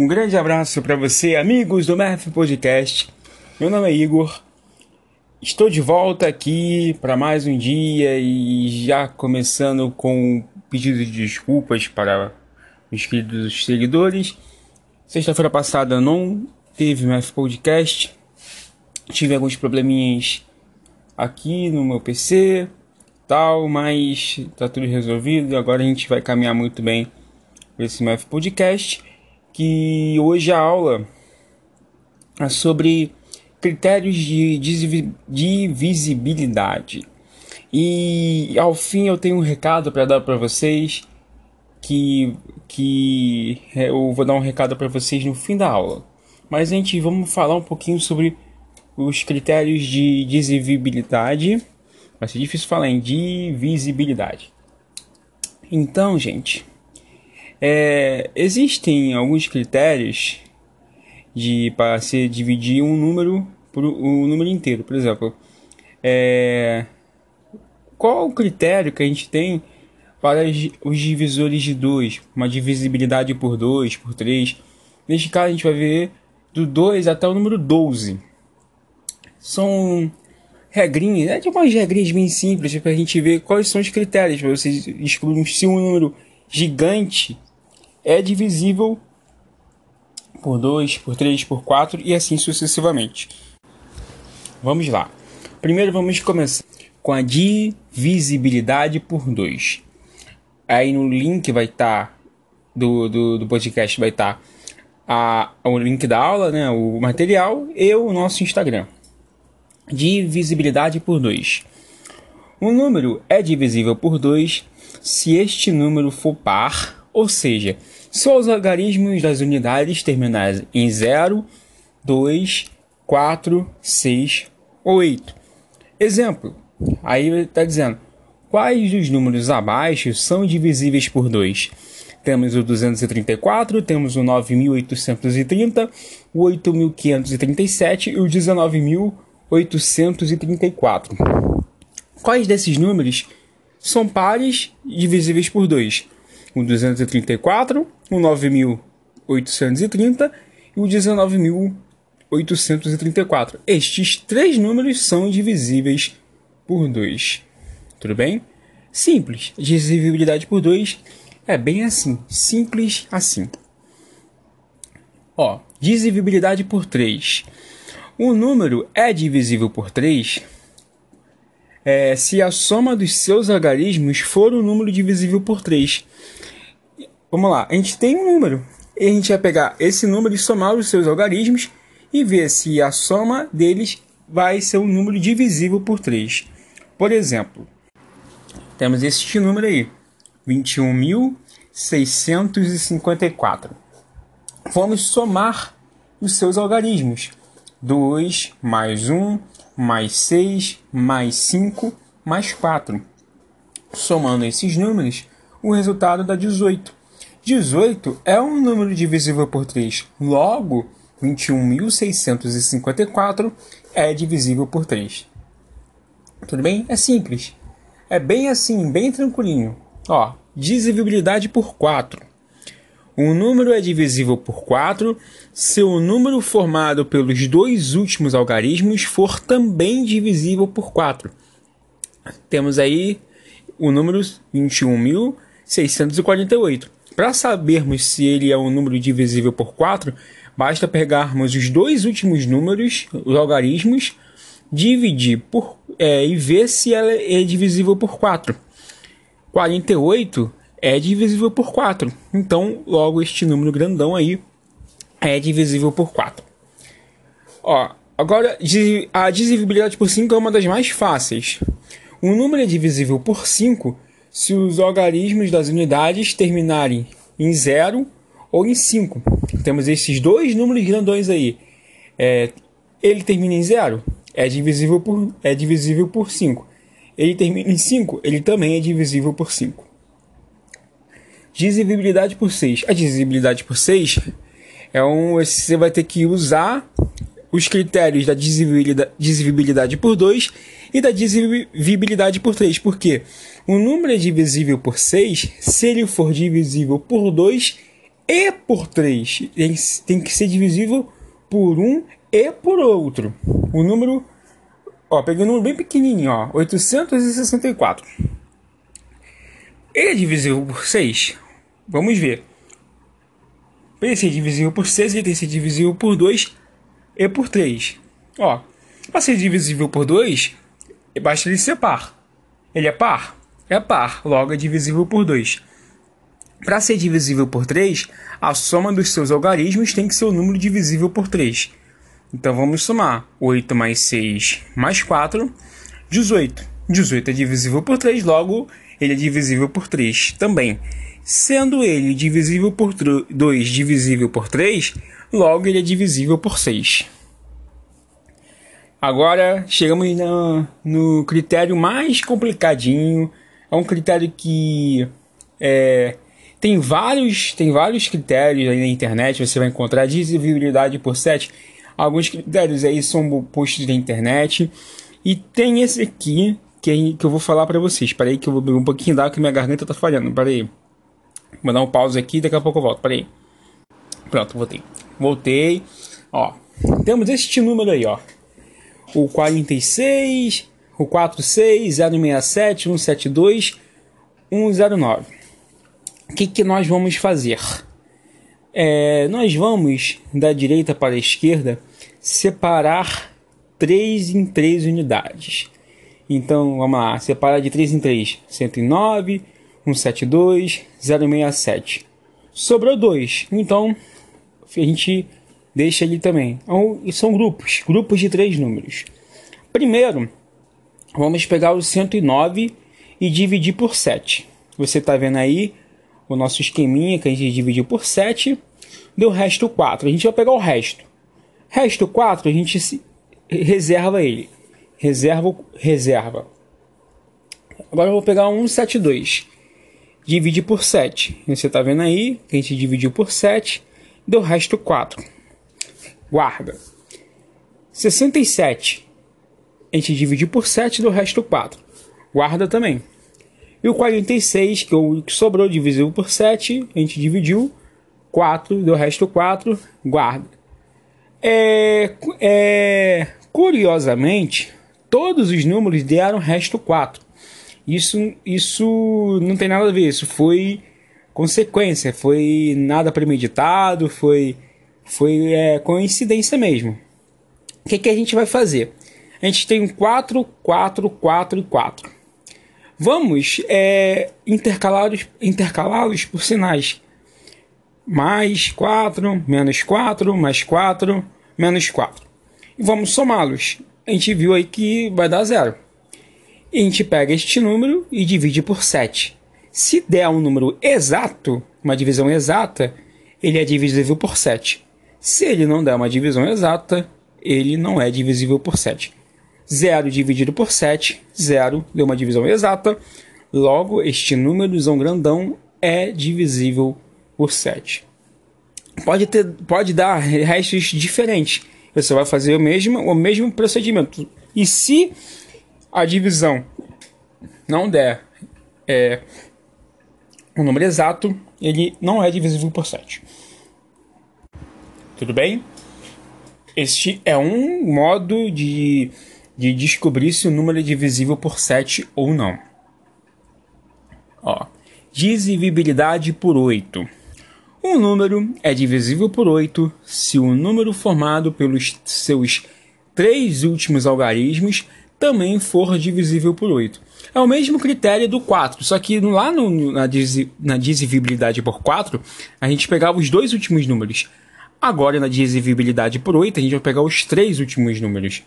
Um grande abraço para você, amigos do Math Podcast. Meu nome é Igor. Estou de volta aqui para mais um dia e já começando com pedido de desculpas para os queridos seguidores. Sexta-feira passada não teve Math Podcast. Tive alguns probleminhas aqui no meu PC, tal, mas tá tudo resolvido. Agora a gente vai caminhar muito bem esse Math Podcast que hoje a aula é sobre critérios de divisibilidade. E ao fim eu tenho um recado para dar para vocês que que eu vou dar um recado para vocês no fim da aula. Mas gente vamos falar um pouquinho sobre os critérios de divisibilidade. Vai ser difícil falar em divisibilidade. Então, gente, é, existem alguns critérios de para se dividir um número por um número inteiro. Por exemplo, é, qual o critério que a gente tem para os divisores de 2? Uma divisibilidade por 2, por 3. Neste caso, a gente vai ver do 2 até o número 12. São regrinhas, é tipo umas regrinhas bem simples para a gente ver quais são os critérios para vocês excluírem se um número gigante é divisível por 2, por 3, por 4 e assim sucessivamente. Vamos lá. Primeiro vamos começar com a divisibilidade por 2. Aí no link vai estar tá, do, do, do, podcast vai estar tá o link da aula, né, o material e o nosso Instagram. Divisibilidade por 2. Um número é divisível por 2 se este número for par ou seja, só os algarismos das unidades terminais em 0, 2, 4, 6 ou 8. Exemplo, aí está dizendo, quais dos números abaixo são divisíveis por 2? Temos o 234, temos o 9830, o 8537 e o 19834. Quais desses números são pares divisíveis por 2? O 234, o 9830 e o 19834. Estes três números são divisíveis por 2. Tudo bem? Simples. Divisibilidade por 2 é bem assim. Simples assim. Ó, divisibilidade por 3. O número é divisível por 3 é, se a soma dos seus algarismos for o número divisível por 3. Vamos lá, a gente tem um número. E a gente vai pegar esse número e somar os seus algarismos e ver se a soma deles vai ser um número divisível por 3. Por exemplo, temos este número aí, 21.654. Vamos somar os seus algarismos. 2 mais 1 mais 6 mais 5 mais 4. Somando esses números, o resultado dá 18. 18 é um número divisível por 3. Logo, 21.654 é divisível por 3. Tudo bem? É simples. É bem assim, bem tranquilinho. Ó, divisibilidade por 4. Um número é divisível por 4 se o número formado pelos dois últimos algarismos for também divisível por 4. Temos aí o número 21.648. Para sabermos se ele é um número divisível por 4, basta pegarmos os dois últimos números, os algarismos, dividir por, é, e ver se ela é divisível por 4. 48 é divisível por 4. Então, logo este número grandão aí é divisível por 4. Ó, agora a divisibilidade por 5 é uma das mais fáceis. Um número é divisível por 5 se os algarismos das unidades terminarem em 0 ou em 5. Temos esses dois números grandões aí. É, ele termina em 0, é divisível por é divisível por 5. Ele termina em 5, ele também é divisível por 5. Divisibilidade por 6. A divisibilidade por 6 é um você vai ter que usar os critérios da divisibilidade por 2 e da divisibilidade por 3. Por quê? O número é divisível por 6 se ele for divisível por 2 e por 3 tem, tem que ser divisível por um e por outro. O número, ó, peguei um número bem pequenininho, ó, 864. Ele é divisível por 6. Vamos ver. Para ele ser divisível por 6, ele tem que ser divisível por 2 e por 3. Ó, para ser divisível por 2, basta ele ser par. Ele é par? É par, logo é divisível por 2. Para ser divisível por 3, a soma dos seus algarismos tem que ser o número divisível por 3. Então vamos somar 8 mais 6 mais 4, 18. 18 é divisível por 3, logo ele é divisível por 3 também. Sendo ele divisível por 2 divisível por 3, logo ele é divisível por 6. Agora chegamos no, no critério mais complicadinho. É um critério que é, tem vários tem vários critérios aí na internet. Você vai encontrar divisibilidade por 7. Alguns critérios aí são postos na internet. E tem esse aqui que, que eu vou falar para vocês. Espera aí que eu vou beber um pouquinho d'água que minha garganta tá falhando. Espera aí. Vou dar um pause aqui daqui a pouco eu volto. Espera aí. Pronto, voltei. Voltei. Ó, temos este número aí, ó o 46, o 46, 067, 172, 109. O que, que nós vamos fazer? É, nós vamos da direita para a esquerda separar 3 em 3 unidades. Então vamos lá, separar de 3 em 3, 109, 172, 067. Sobrou 2, então a gente deixa ali também. Então, são grupos, grupos de três números. Primeiro, vamos pegar o 109 e dividir por 7. Você está vendo aí o nosso esqueminha que a gente dividiu por 7, deu resto 4. A gente vai pegar o resto. Resto 4, a gente reserva ele. Reserva, reserva. Agora eu vou pegar o 172. Dividir por 7. Você está vendo aí que a gente dividiu por 7, deu resto 4 guarda. 67. A gente dividiu por 7 do resto 4. Guarda também. E o 46, que, o que sobrou divisível por 7, a gente dividiu 4 do resto 4, guarda. É, é, curiosamente, todos os números deram resto 4. Isso, isso não tem nada a ver, isso foi consequência, foi nada premeditado, foi foi é, coincidência mesmo. O que, que a gente vai fazer? A gente tem um 4, 4, 4 e 4. Vamos é, intercalá-los intercalá por sinais. Mais 4, menos 4, mais 4, menos 4. E vamos somá-los. A gente viu aí que vai dar zero. E a gente pega este número e divide por 7. Se der um número exato, uma divisão exata, ele é divisível por 7. Se ele não der uma divisão exata, ele não é divisível por 7. 0 dividido por 7, 0 deu uma divisão exata. Logo, este númerozão grandão é divisível por 7. Pode, ter, pode dar restos diferentes. Você vai fazer o mesmo, o mesmo procedimento. E se a divisão não der é, um número exato, ele não é divisível por 7. Tudo bem? Este é um modo de, de descobrir se o número é divisível por 7 ou não. Ó, divisibilidade por 8. Um número é divisível por 8 se o número formado pelos seus três últimos algarismos também for divisível por 8. É o mesmo critério do 4, só que lá no, na, na divisibilidade por 4, a gente pegava os dois últimos números. Agora, na divisibilidade por 8, a gente vai pegar os três últimos números.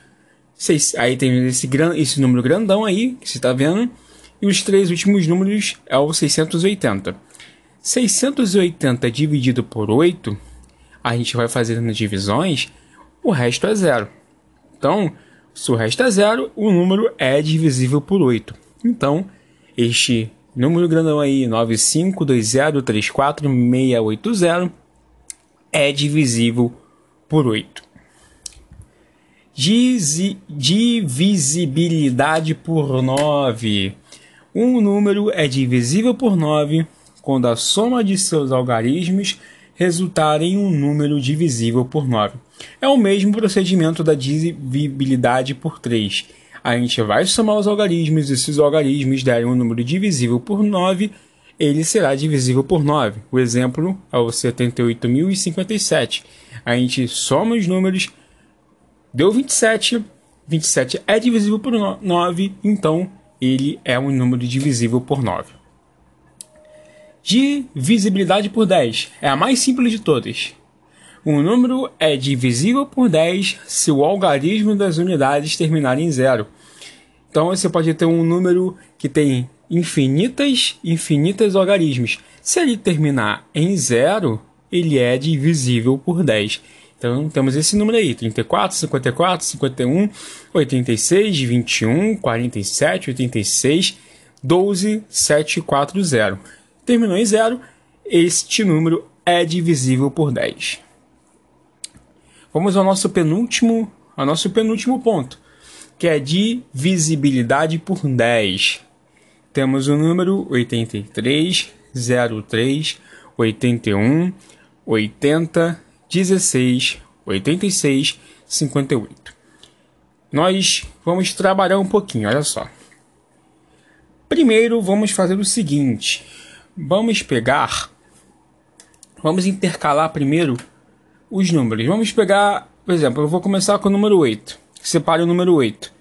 Seis, aí tem esse, gran, esse número grandão aí, que você está vendo. E os três últimos números é o 680. 680 dividido por 8, a gente vai fazer nas divisões, o resto é zero. Então, se o resto é zero, o número é divisível por 8. Então, este número grandão aí, 952034680, é divisível por 8. divisibilidade por 9. Um número é divisível por 9 quando a soma de seus algarismos resultar em um número divisível por 9. É o mesmo procedimento da divisibilidade por 3. A gente vai somar os algarismos, e se os algarismos derem um número divisível por 9, ele será divisível por 9. O exemplo é o 78.057. A gente soma os números, deu 27. 27 é divisível por 9, então ele é um número divisível por 9. Divisibilidade por 10 é a mais simples de todas. Um número é divisível por 10 se o algarismo das unidades terminar em zero. Então você pode ter um número que tem infinitas, infinitas algarismos. Se ele terminar em zero, ele é divisível por 10. Então temos esse número aí: 34, 54, 51, 86, 21, 47, 86, 12, 740. Terminou em zero, este número é divisível por 10. Vamos ao nosso penúltimo, ao nosso penúltimo ponto, que é divisibilidade por 10 temos o número 83, 03, 81, 80, 16, 86, 58. Nós vamos trabalhar um pouquinho, olha só. Primeiro, vamos fazer o seguinte: vamos pegar, vamos intercalar primeiro os números. Vamos pegar, por exemplo, eu vou começar com o número 8. Separe o número 8.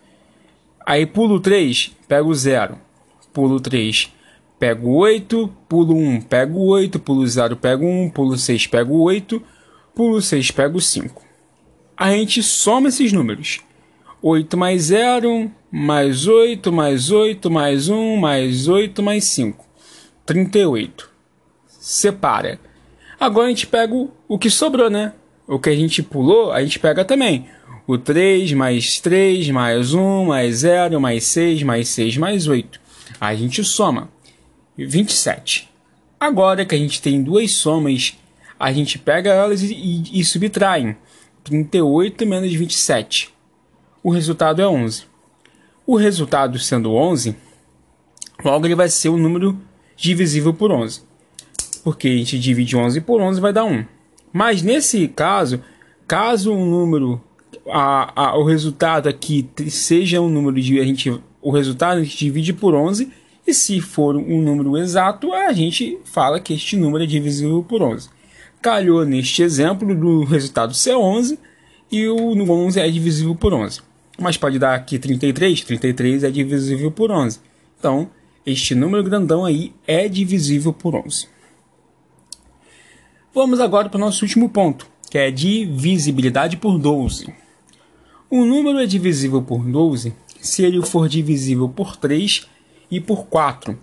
Aí pulo 3, pego o 0 pulo 3, pego 8, pulo 1, pego 8, pulo 0, pego 1, pulo 6, pego 8, pulo 6, pego 5. A gente soma esses números. 8 mais 0, mais 8, mais 8, mais 1, mais 8, mais 5. 38. Separa. Agora a gente pega o que sobrou, né? O que a gente pulou, a gente pega também. O 3 mais 3 mais 1 mais 0 mais 6 mais 6 mais 8. A gente soma 27. Agora que a gente tem duas somas, a gente pega elas e, e, e subtrai. 38 menos 27. O resultado é 11. O resultado sendo 11, logo ele vai ser o número divisível por 11. Porque a gente divide 11 por 11 vai dar 1. Mas nesse caso, caso um número, a, a, o resultado aqui seja um número de a gente o resultado a gente divide por 11 e se for um número exato, a gente fala que este número é divisível por 11. Calhou neste exemplo do resultado ser 11 e o 11 é divisível por 11. Mas pode dar aqui 33, 33 é divisível por 11. Então, este número grandão aí é divisível por 11. Vamos agora para o nosso último ponto, que é divisibilidade por 12. Um número é divisível por 12 se ele for divisível por 3 e por 4.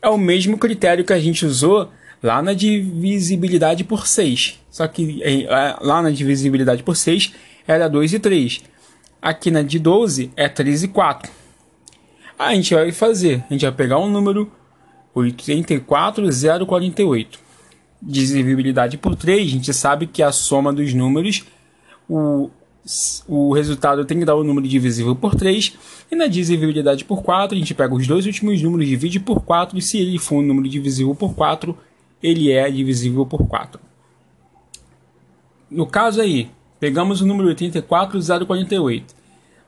É o mesmo critério que a gente usou lá na divisibilidade por 6. Só que é, lá na divisibilidade por 6 era 2 e 3. Aqui na de 12 é 3 e 4. A gente vai fazer, a gente vai pegar um número 84048. Divisibilidade por 3, a gente sabe que a soma dos números, o o resultado tem que dar o número divisível por 3. E na divisibilidade por 4, a gente pega os dois últimos números, divide por 4. E se ele for um número divisível por 4, ele é divisível por 4. No caso aí, pegamos o número 84048.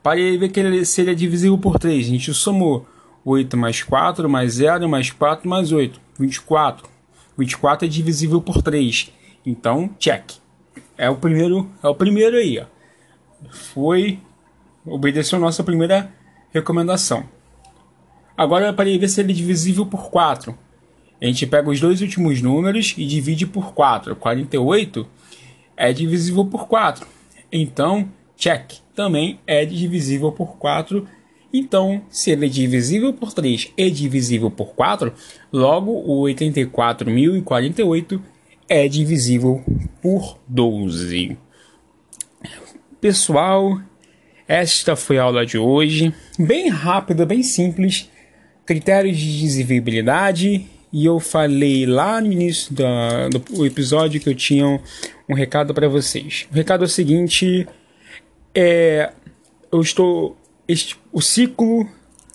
Para ver que ele seria divisível por 3, a gente somou 8 mais 4 mais 0 mais 4 mais 8. 24. 24 é divisível por 3. Então, check. É o primeiro, é o primeiro aí, ó foi obedeceu a nossa primeira recomendação. Agora para ver se ele é divisível por 4. A gente pega os dois últimos números e divide por 4. 48 é divisível por 4. Então, check. Também é divisível por 4. Então, se ele é divisível por 3 e divisível por 4, logo o 84.048 é divisível por 12. Pessoal, esta foi a aula de hoje. Bem rápida, bem simples. Critérios de divisibilidade. E eu falei lá no início do episódio que eu tinha um recado para vocês. O recado é o seguinte: é, eu estou. Este, o ciclo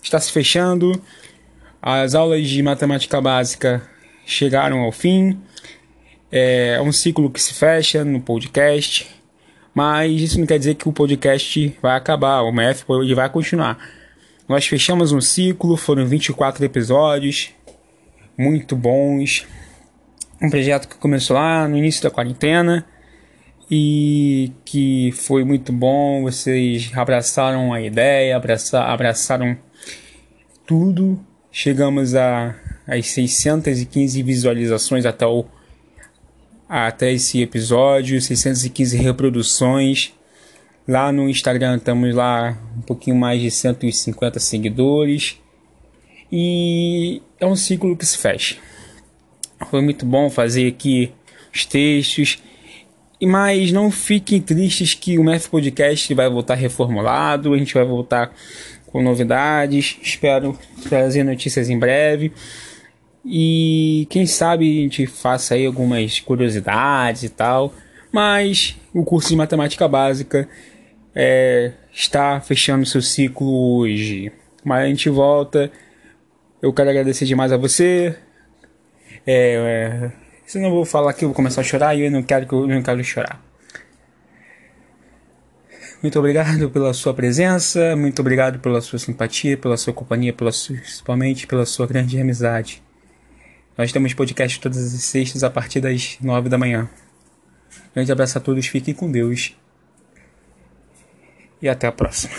está se fechando. As aulas de matemática básica chegaram ao fim. É um ciclo que se fecha no podcast, mas isso não quer dizer que o podcast vai acabar, o MF vai continuar. Nós fechamos um ciclo, foram 24 episódios, muito bons. Um projeto que começou lá no início da quarentena e que foi muito bom. Vocês abraçaram a ideia, abraçar, abraçaram tudo. Chegamos a as 615 visualizações até o até esse episódio, 615 reproduções. Lá no Instagram estamos lá um pouquinho mais de 150 seguidores. E é um ciclo que se fecha. Foi muito bom fazer aqui os textos. Mas não fiquem tristes que o MEF Podcast vai voltar reformulado. A gente vai voltar com novidades. Espero trazer notícias em breve. E quem sabe a gente faça aí algumas curiosidades e tal. Mas o curso de matemática básica é, está fechando seu ciclo hoje. Mas a gente volta. Eu quero agradecer demais a você. É, é, se não vou falar aqui, eu vou começar a chorar e eu não quero que eu não quero chorar. Muito obrigado pela sua presença, muito obrigado pela sua simpatia, pela sua companhia, pela sua, principalmente pela sua grande amizade. Nós temos podcast todas as sextas a partir das nove da manhã. Grande abraço a todos, fiquem com Deus. E até a próxima.